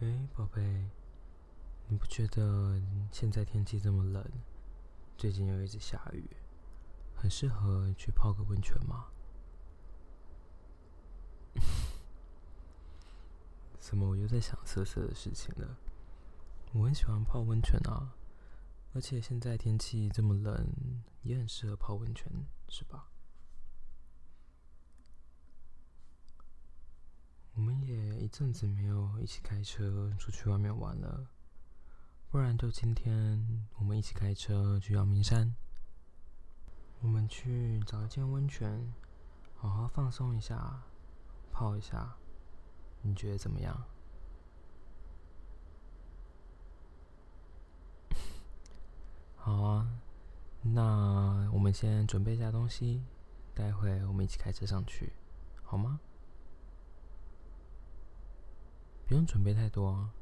哎，宝贝，你不觉得现在天气这么冷，最近又一直下雨，很适合去泡个温泉吗？怎么我又在想色色的事情了？我很喜欢泡温泉啊，而且现在天气这么冷，也很适合泡温泉，是吧？我们也一阵子没有一起开车出去外面玩了，不然就今天我们一起开车去阳明山，我们去找一间温泉，好好放松一下，泡一下，你觉得怎么样？好啊，那我们先准备一下东西，待会我们一起开车上去，好吗？不用准备太多啊，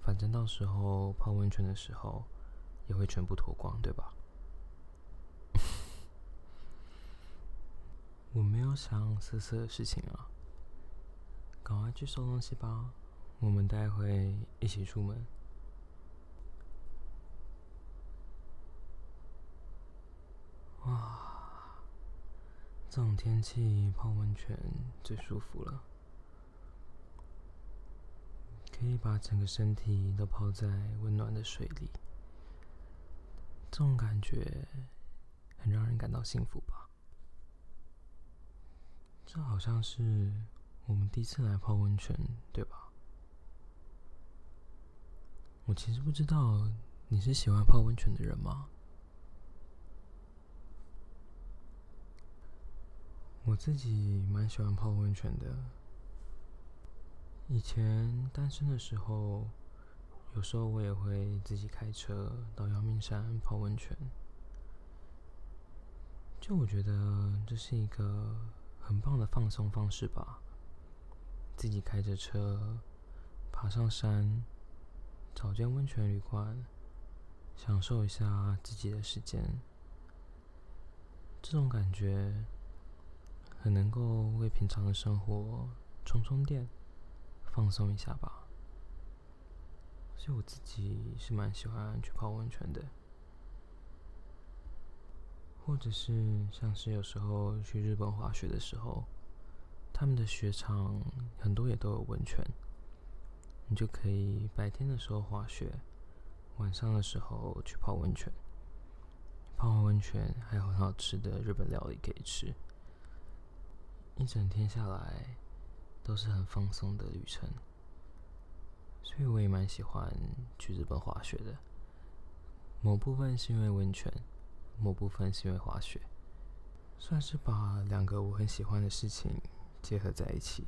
反正到时候泡温泉的时候也会全部脱光，对吧？我没有想色色的事情啊，赶快去收东西吧，我们待会一起出门。哇，这种天气泡温泉最舒服了。可以把整个身体都泡在温暖的水里，这种感觉很让人感到幸福吧？这好像是我们第一次来泡温泉，对吧？我其实不知道你是喜欢泡温泉的人吗？我自己蛮喜欢泡温泉的。以前单身的时候，有时候我也会自己开车到阳明山泡温泉。就我觉得这是一个很棒的放松方式吧。自己开着车爬上山，找间温泉旅馆，享受一下自己的时间。这种感觉很能够为平常的生活充充电。放松一下吧，所以我自己是蛮喜欢去泡温泉的，或者是像是有时候去日本滑雪的时候，他们的雪场很多也都有温泉，你就可以白天的时候滑雪，晚上的时候去泡温泉，泡完温泉还有很好吃的日本料理可以吃，一整天下来。都是很放松的旅程，所以我也蛮喜欢去日本滑雪的。某部分是因为温泉，某部分是因为滑雪，算是把两个我很喜欢的事情结合在一起。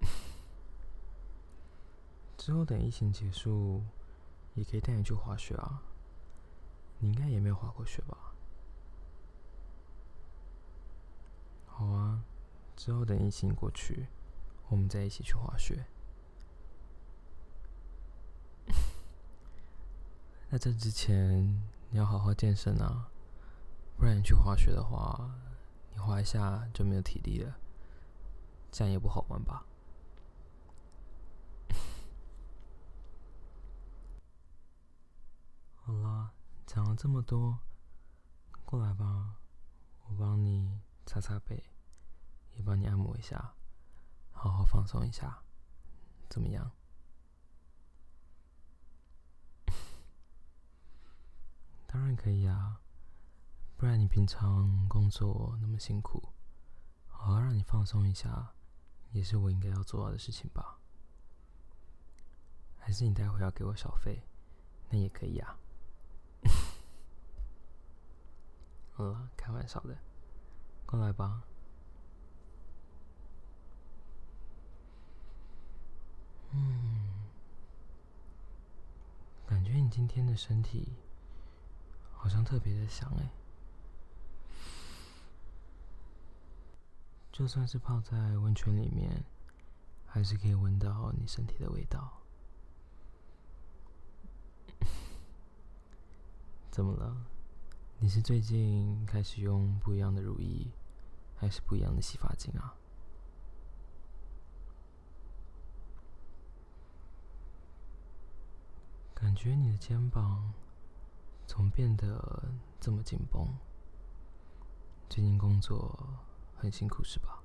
之后等疫情结束，也可以带你去滑雪啊。你应该也没有滑过雪吧？好啊。之后等疫情过去，我们再一起去滑雪。那这之前你要好好健身啊，不然你去滑雪的话，你滑一下就没有体力了，这样也不好玩吧？好啦，讲了这么多，过来吧，我帮你擦擦背。也帮你按摩一下，好好放松一下，怎么样？当然可以啊，不然你平常工作那么辛苦，好好让你放松一下，也是我应该要做到的事情吧？还是你待会要给我小费，那也可以啊。好了，开玩笑的，过来吧。嗯，感觉你今天的身体好像特别的香哎，就算是泡在温泉里面，还是可以闻到你身体的味道。怎么了？你是最近开始用不一样的乳液，还是不一样的洗发精啊？感觉你的肩膀怎么变得这么紧绷？最近工作很辛苦是吧？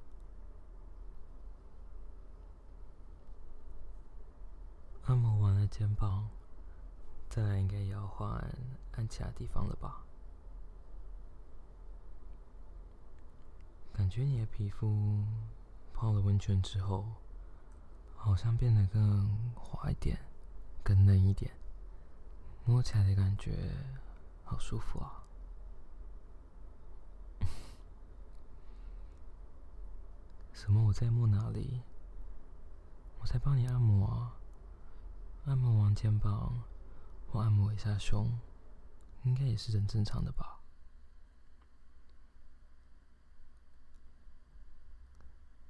按摩完了肩膀，再来应该也要换按其他地方了吧？感觉你的皮肤泡了温泉之后，好像变得更滑一点，更嫩一点，摸起来的感觉好舒服啊！什么？我在摸哪里？我在帮你按摩啊！按摩完肩膀，我按摩一下胸，应该也是很正常的吧？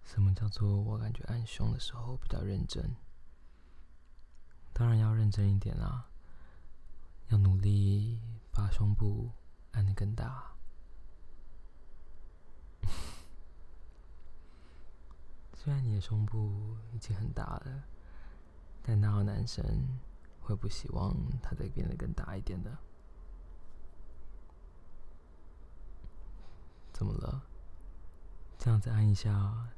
什么叫做我感觉按胸的时候比较认真？当然要认真一点啦，要努力把胸部按得更大。虽然你的胸部已经很大了，但哪有男生会不希望它再变得更大一点的？怎么了？这样子按一下，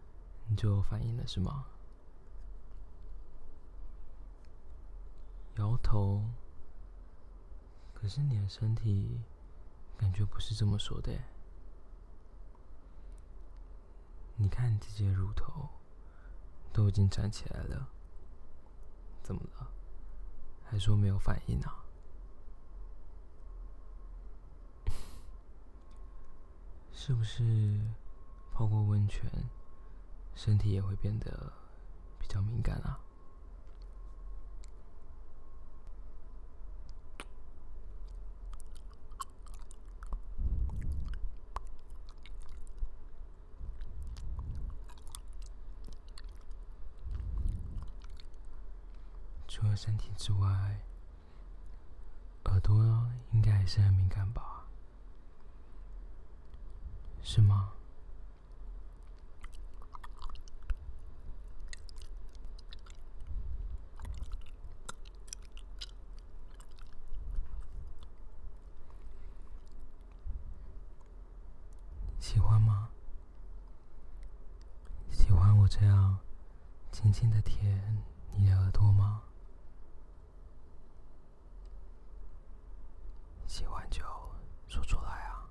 你就有反应了是吗？摇头。可是你的身体感觉不是这么说的。你看你自己的乳头都已经站起来了，怎么了？还说没有反应啊？是不是泡过温泉？身体也会变得比较敏感啊。除了身体之外，耳朵应该还是很敏感吧？是吗？喜欢吗？喜欢我这样轻轻的舔你的耳朵吗？喜欢就说出来啊！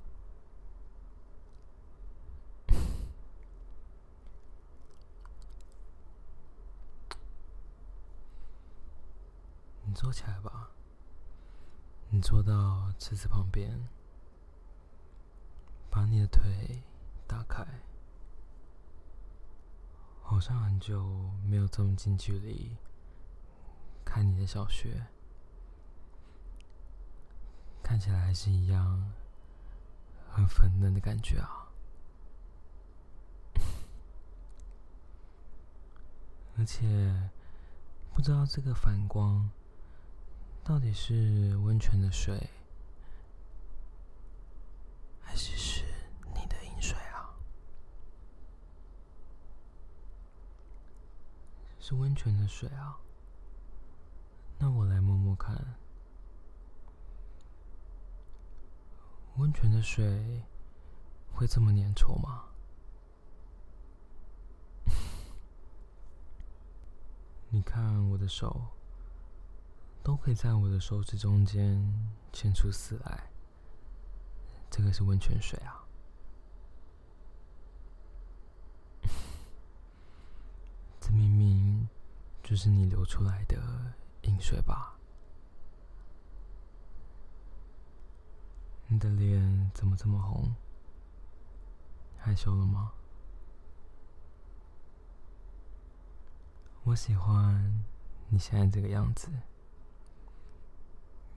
你坐起来吧，你坐到池子旁边。把你的腿打开，好像很久没有这么近距离看你的小穴，看起来还是一样很粉嫩的感觉啊！而且不知道这个反光到底是温泉的水，还是是你的饮水啊？是温泉的水啊，那我来摸摸看。温泉的水会这么粘稠吗？你看我的手，都可以在我的手指中间牵出丝来，这个是温泉水啊。这明明就是你流出来的淫水吧？你的脸怎么这么红？害羞了吗？我喜欢你现在这个样子，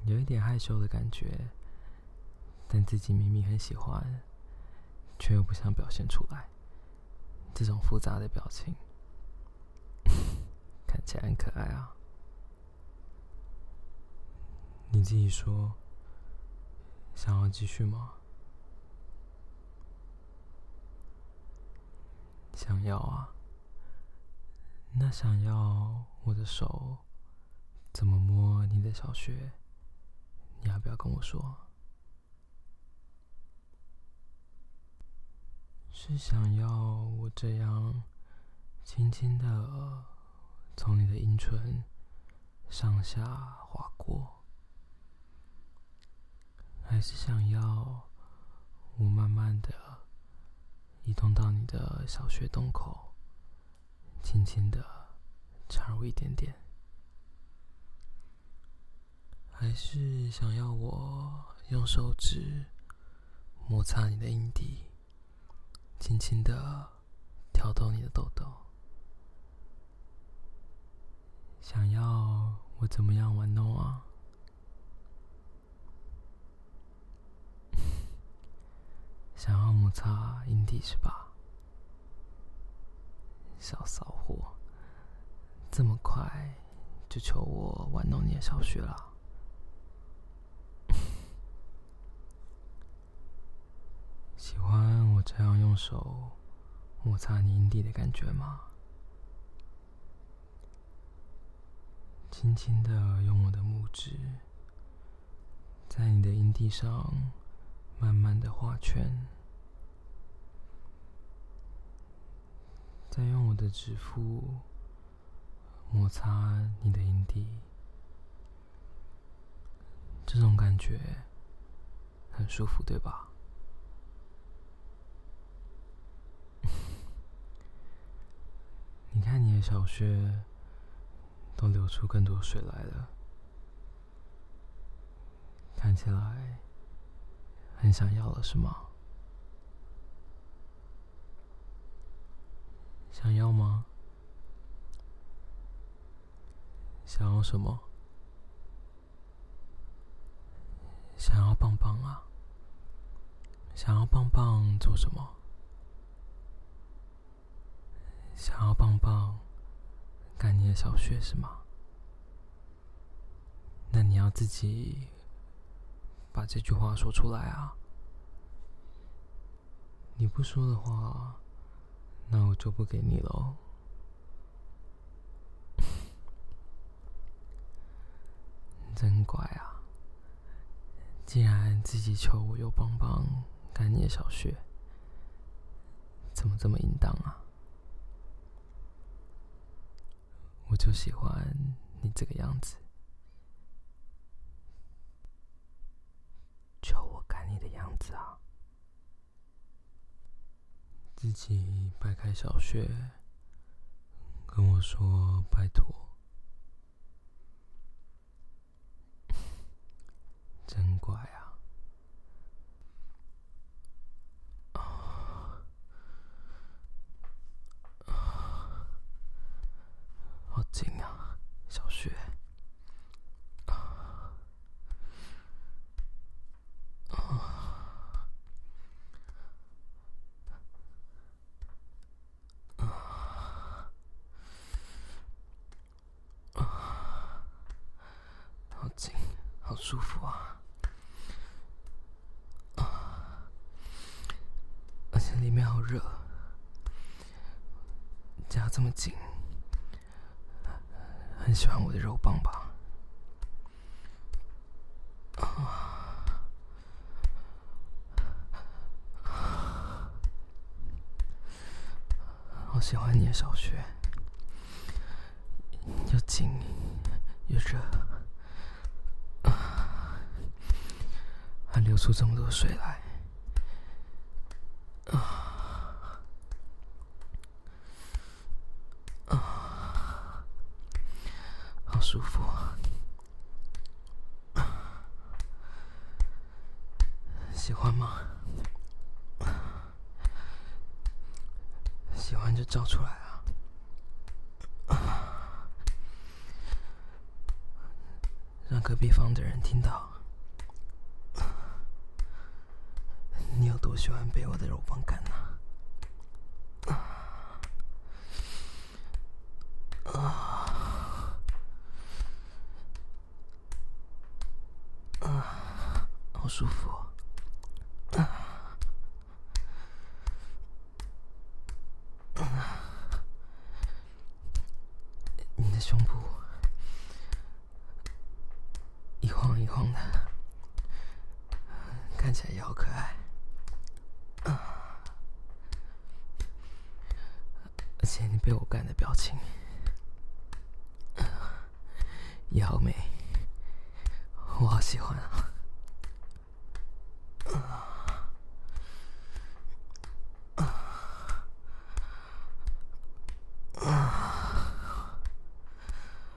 有一点害羞的感觉，但自己明明很喜欢，却又不想表现出来，这种复杂的表情。看起来很可爱啊！你自己说，想要继续吗？想要啊！那想要我的手怎么摸你的小穴？你要不要跟我说？是想要我这样轻轻的从你的阴唇上下划过，还是想要我慢慢的移动到你的小穴洞口，轻轻的插入一点点？还是想要我用手指摩擦你的阴蒂，轻轻的挑逗你的痘痘？想要我怎么样玩弄啊？想要摩擦阴蒂是吧？小骚货，这么快就求我玩弄你的小穴了？喜欢我这样用手摩擦你阴蒂的感觉吗？轻轻的用我的拇指在你的阴蒂上慢慢的画圈，再用我的指腹摩擦你的阴蒂，这种感觉很舒服，对吧？看，你的小穴都流出更多水来了，看起来很想要了，是吗？想要吗？想要什么？想要棒棒啊！想要棒棒做什么？想要棒棒干你的小穴是吗？那你要自己把这句话说出来啊！你不说的话，那我就不给你喽。真乖啊！既然自己求我又棒棒干你的小穴，怎么这么淫荡啊？我就喜欢你这个样子，求我干你的样子啊！自己掰开小穴，跟我说拜托，真乖！好舒服啊！啊，而且里面好热，夹这么紧，喜欢我的肉棒吧？啊，好喜欢你的小穴，又紧又热。还流出这么多水来，啊啊，好舒服啊！喜欢吗？喜欢就叫出来啊！让隔壁房的人听到。你有多喜欢被我的肉棒干呢？啊啊啊！好舒服啊！啊！你的胸部起来也好可爱。而且你被我干的表情也好美，我好喜欢啊！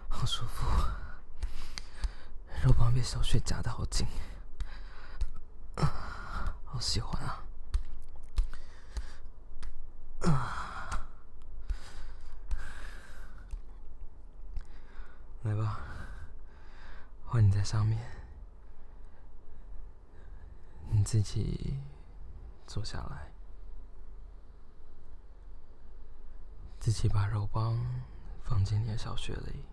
好舒服，肉棒被小穴夹得好紧，好喜欢啊！来吧，换你在上面，你自己坐下来，自己把肉棒放进你的小穴里，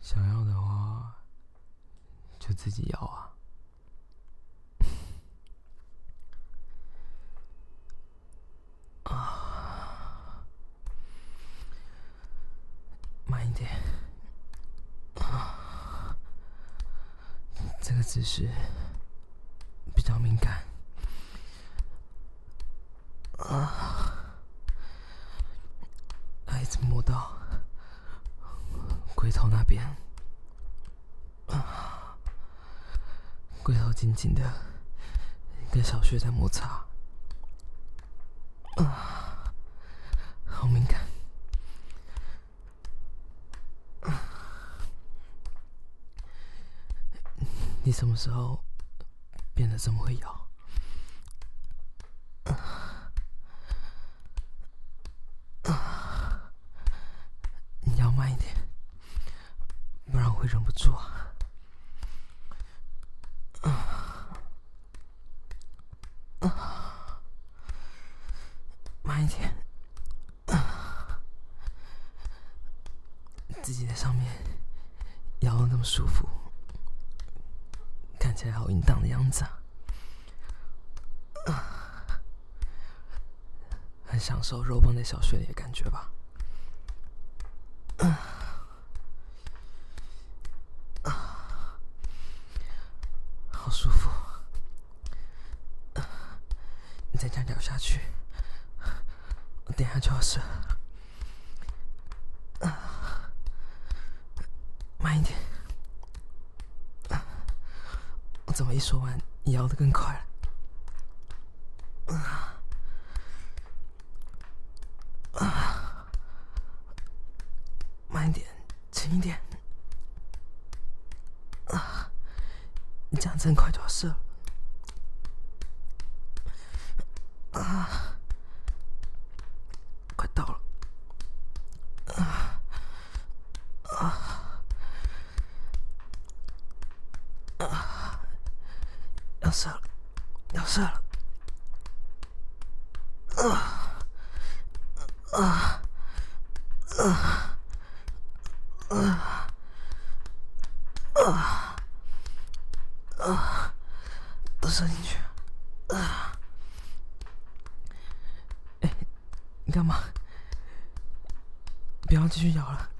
想要的话就自己要啊。姿势比较敏感。啊，还一直摸到龟头那边？啊，龟头紧紧的跟小穴在摩擦。啊，好敏感。你什么时候变得这么会摇？你摇慢一点，不然我会忍不住啊！慢一点，自己在上面摇的那么舒服。看起来好淫荡的样子啊！很享受肉棒在小穴里的感觉吧？好舒服！你再这样咬下去，我等下就要射。慢一点。怎么一说完，你摇的更快了？啊啊！慢一点，轻一点。啊！你讲真快就要射了。啊！快到了。啊啊！射了，要射了！啊啊啊啊啊啊！都射进去！啊！哎，你干嘛？不要继续摇了，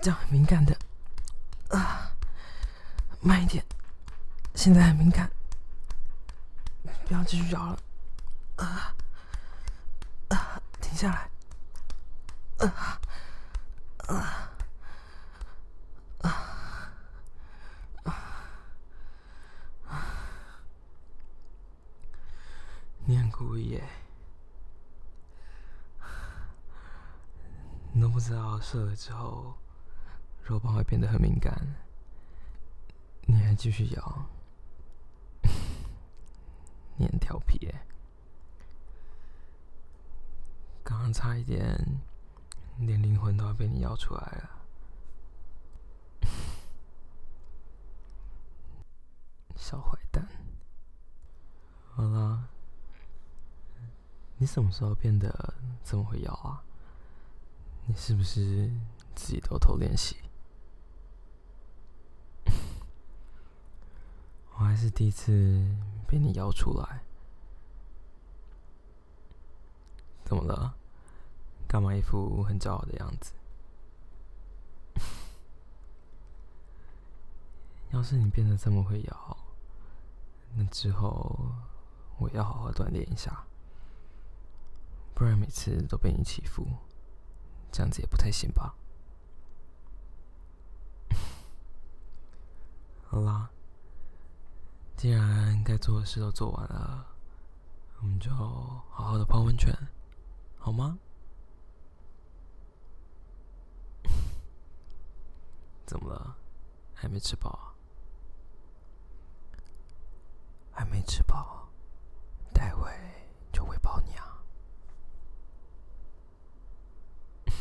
这样很敏感的。啊，慢一点。现在很敏感，不要继续摇了，啊啊！停下来，啊啊啊啊！你很故意耶，你都不知道射了之后，肉棒会变得很敏感，你还继续咬。你很调皮耶，刚刚差一点，连灵魂都要被你摇出来了，小坏蛋。好了，你什么时候变得这么会摇啊？你是不是自己偷偷练习？我还是第一次。被你摇出来，怎么了？干嘛一副很骄傲的样子？要是你变得这么会摇，那之后我要好好锻炼一下，不然每次都被你欺负，这样子也不太行吧？好啦，既然该做的事都做完了，我们就好好的泡温泉，好吗？怎么了？还没吃饱？还没吃饱，待会就喂饱你啊！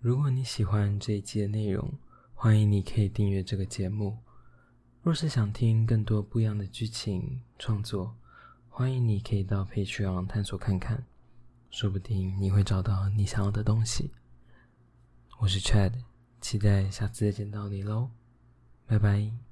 如果你喜欢这一期的内容，欢迎你可以订阅这个节目。若是想听更多不一样的剧情创作，欢迎你可以到 Patreon 探索看看，说不定你会找到你想要的东西。我是 Chad。期待下次再见到你喽，拜拜。